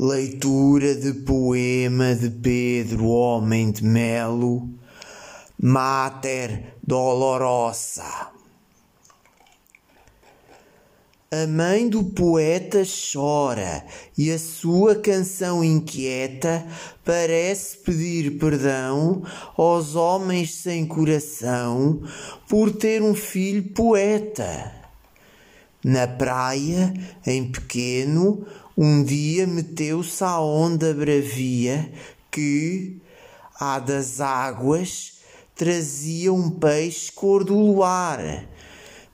Leitura de poema de Pedro Homem de Melo, Mater Dolorosa. A mãe do poeta chora e a sua canção inquieta parece pedir perdão aos homens sem coração por ter um filho poeta. Na praia, em pequeno, um dia meteu-se à onda bravia que, à das águas, trazia um peixe cor do luar.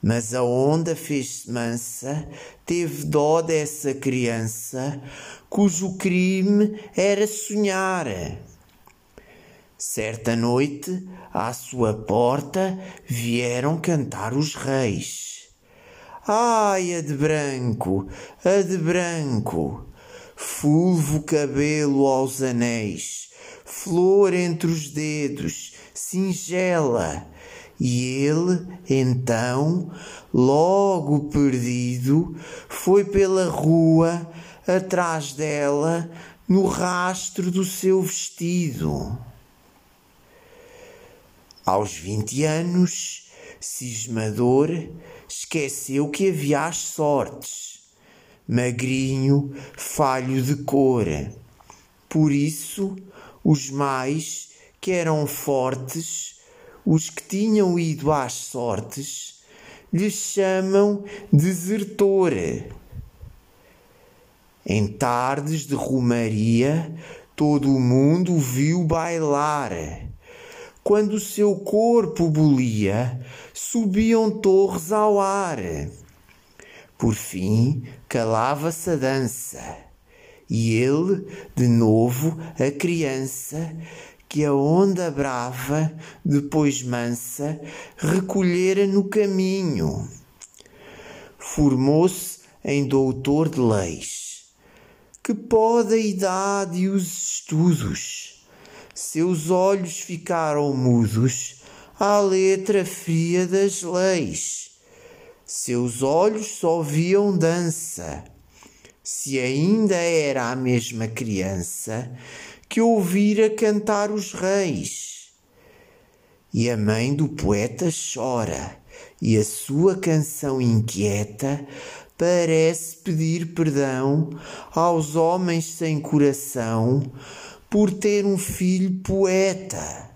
Mas a onda fez-se mansa, teve dó dessa criança, cujo crime era sonhar. Certa noite, à sua porta, vieram cantar os reis. Ai, a de branco, a de branco, fulvo cabelo aos anéis, flor entre os dedos, singela. E ele, então, logo perdido, foi pela rua atrás dela, no rastro do seu vestido. Aos vinte anos, cismador, esqueceu que havia as sortes, magrinho, falho de cor. Por isso, os mais que eram fortes, os que tinham ido às sortes, lhe chamam desertor. Em tardes de romaria, todo o mundo viu bailar quando seu corpo bolia, subiam torres ao ar. Por fim, calava-se a dança, e ele, de novo, a criança, que a onda brava, depois mansa, recolhera no caminho. Formou-se em doutor de leis. Que pode a idade e os estudos seus olhos ficaram mudos à letra fria das leis. Seus olhos só viam dança. Se ainda era a mesma criança que ouvira cantar os reis. E a mãe do poeta chora, e a sua canção inquieta parece pedir perdão aos homens sem coração por ter um filho poeta.